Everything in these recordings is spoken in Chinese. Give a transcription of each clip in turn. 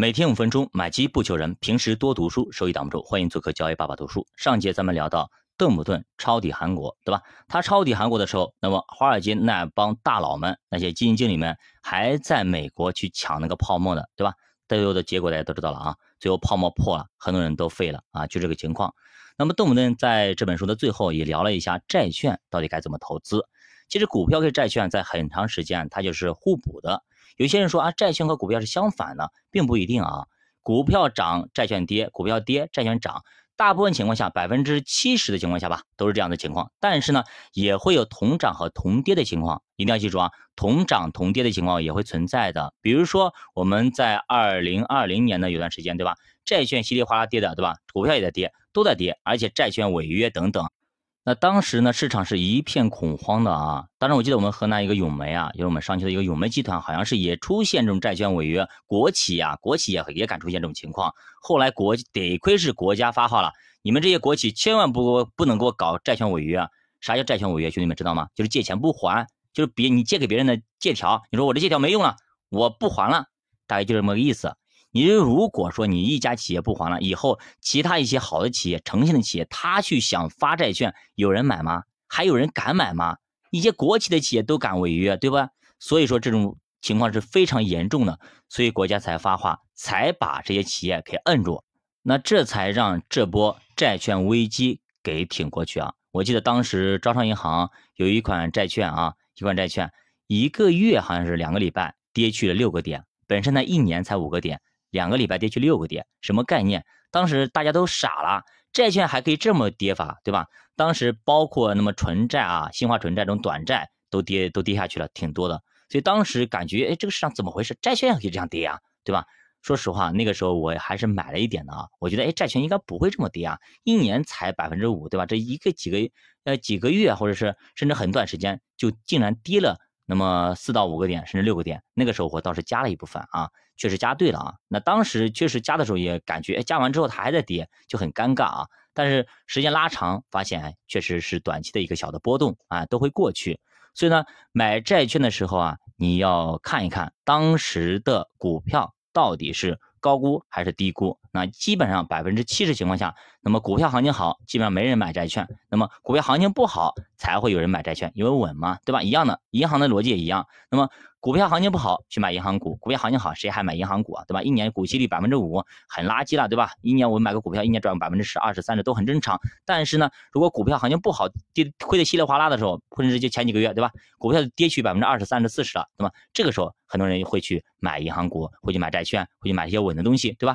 每天五分钟，买基不求人，平时多读书，收益挡不住。欢迎做客交易爸爸读书。上节咱们聊到邓普顿抄底韩国，对吧？他抄底韩国的时候，那么华尔街那帮大佬们，那些基金经理们还在美国去抢那个泡沫呢，对吧？最后的结果大家都知道了啊，最后泡沫破了，很多人都废了啊，就这个情况。那么邓普顿在这本书的最后也聊了一下债券到底该怎么投资。其实股票跟债券在很长时间它就是互补的。有些人说啊，债券和股票是相反的，并不一定啊。股票涨，债券跌；股票跌，债券涨。大部分情况下，百分之七十的情况下吧，都是这样的情况。但是呢，也会有同涨和同跌的情况，一定要记住啊，同涨同跌的情况也会存在的。比如说，我们在二零二零年的有段时间，对吧？债券稀里哗啦跌的，对吧？股票也在跌，都在跌，而且债券违约等等。那当时呢，市场是一片恐慌的啊。当然，我记得我们河南一个永煤啊，就是我们上期的一个永煤集团，好像是也出现这种债券违约，国企啊，国企也也敢出现这种情况。后来国得亏是国家发话了，你们这些国企千万不不能给我搞债券违约。啊！啥叫债券违约？兄弟们知道吗？就是借钱不还，就是别你借给别人的借条，你说我这借条没用了，我不还了，大概就这么个意思。你如果说你一家企业不还了，以后其他一些好的企业、诚信的企业，他去想发债券，有人买吗？还有人敢买吗？一些国企的企业都敢违约，对吧？所以说这种情况是非常严重的，所以国家才发话，才把这些企业给摁住，那这才让这波债券危机给挺过去啊！我记得当时招商银行有一款债券啊，一款债券一个月好像是两个礼拜跌去了六个点，本身呢一年才五个点。两个礼拜跌去六个点，什么概念？当时大家都傻了，债券还可以这么跌法，对吧？当时包括那么纯债啊，新华纯债这种短债都跌都跌下去了，挺多的。所以当时感觉，哎，这个市场怎么回事？债券也可以这样跌啊，对吧？说实话，那个时候我还是买了一点的啊，我觉得，哎，债券应该不会这么跌啊，一年才百分之五，对吧？这一个几个呃几个月，或者是甚至很短时间，就竟然跌了。那么四到五个点，甚至六个点，那个时候我倒是加了一部分啊，确实加对了啊。那当时确实加的时候也感觉，哎，加完之后它还在跌，就很尴尬啊。但是时间拉长，发现，确实是短期的一个小的波动啊，都会过去。所以呢，买债券的时候啊，你要看一看当时的股票到底是。高估还是低估？那基本上百分之七十情况下，那么股票行情好，基本上没人买债券；那么股票行情不好，才会有人买债券，因为稳嘛，对吧？一样的，银行的逻辑也一样。那么股票行情不好，去买银行股；股票行情好，谁还买银行股啊？对吧？一年股息率百分之五，很垃圾了，对吧？一年我买个股票，一年赚个百分之十、二十、三十都很正常。但是呢，如果股票行情不好，跌亏的稀里哗啦的时候，或者是就前几个月，对吧？股票跌去百分之二十、三十、四十了，那么这个时候，很多人会去买银行股，会去买债券，会去买一些稳的东西，对吧？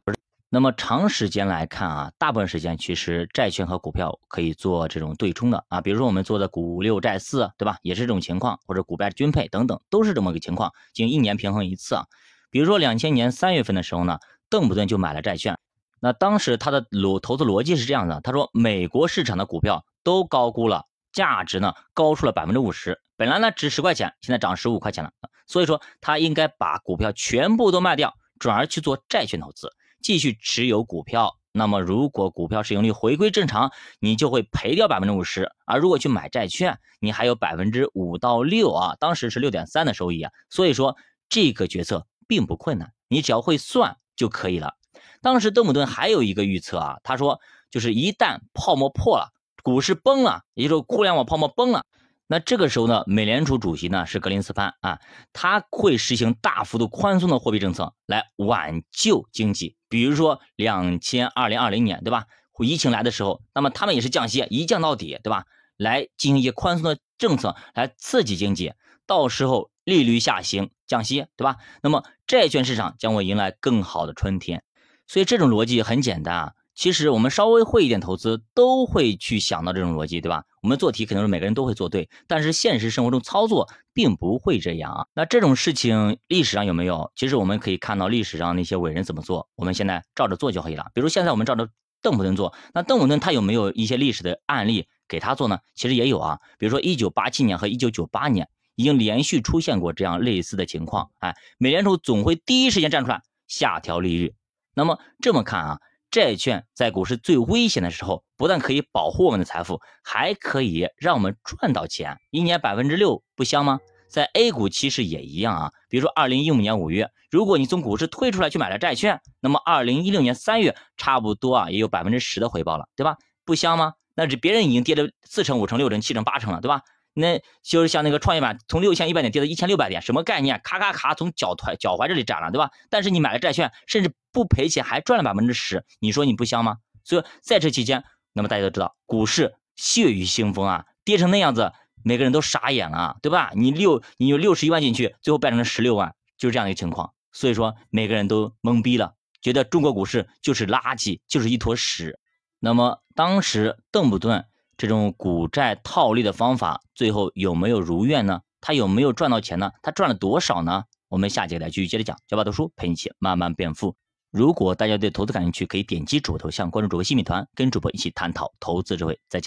那么长时间来看啊，大部分时间其实债券和股票可以做这种对冲的啊，比如说我们做的股六债四，对吧？也是这种情况，或者股债均配等等，都是这么个情况，仅一年平衡一次啊。比如说两千年三月份的时候呢，邓普顿就买了债券，那当时他的逻投资逻辑是这样的，他说美国市场的股票都高估了，价值呢高出了百分之五十，本来呢值十块钱，现在涨十五块钱了，所以说他应该把股票全部都卖掉，转而去做债券投资。继续持有股票，那么如果股票市盈率回归正常，你就会赔掉百分之五十；而如果去买债券，你还有百分之五到六啊，当时是六点三的收益啊。所以说这个决策并不困难，你只要会算就可以了。当时邓普顿还有一个预测啊，他说就是一旦泡沫破了，股市崩了，也就是互联网泡沫崩了。那这个时候呢，美联储主席呢是格林斯潘啊，他会实行大幅度宽松的货币政策来挽救经济。比如说两千二零二零年，对吧？疫情来的时候，那么他们也是降息，一降到底，对吧？来进行一些宽松的政策来刺激经济，到时候利率下行，降息，对吧？那么债券市场将会迎来更好的春天。所以这种逻辑很简单啊。其实我们稍微会一点投资，都会去想到这种逻辑，对吧？我们做题肯定是每个人都会做对，但是现实生活中操作并不会这样啊。那这种事情历史上有没有？其实我们可以看到历史上那些伟人怎么做，我们现在照着做就可以了。比如现在我们照着邓普顿做，那邓普顿他有没有一些历史的案例给他做呢？其实也有啊。比如说一九八七年和一九九八年已经连续出现过这样类似的情况，哎，美联储总会第一时间站出来下调利率。那么这么看啊？债券在股市最危险的时候，不但可以保护我们的财富，还可以让我们赚到钱，一年百分之六，不香吗？在 A 股其实也一样啊。比如说二零一五年五月，如果你从股市退出来去买了债券，那么二零一六年三月差不多啊也有百分之十的回报了，对吧？不香吗？那这别人已经跌了四成、五成、六成、七成、八成了，对吧？那就是像那个创业板从六千一百点跌到一千六百点，什么概念？咔咔咔从脚踝脚踝这里斩了，对吧？但是你买了债券，甚至不赔钱，还赚了百分之十，你说你不香吗？所以在这期间，那么大家都知道，股市血雨腥风啊，跌成那样子，每个人都傻眼了，对吧？你六你有六十一万进去，最后变成了十六万，就是这样一个情况。所以说每个人都懵逼了，觉得中国股市就是垃圾，就是一坨屎。那么当时邓普顿。这种股债套利的方法，最后有没有如愿呢？他有没有赚到钱呢？他赚了多少呢？我们下节来继续接着讲。小巴读书陪你一起慢慢变富。如果大家对投资感兴趣，可以点击主播头像关注主播新米团，跟主播一起探讨投资智慧。再见。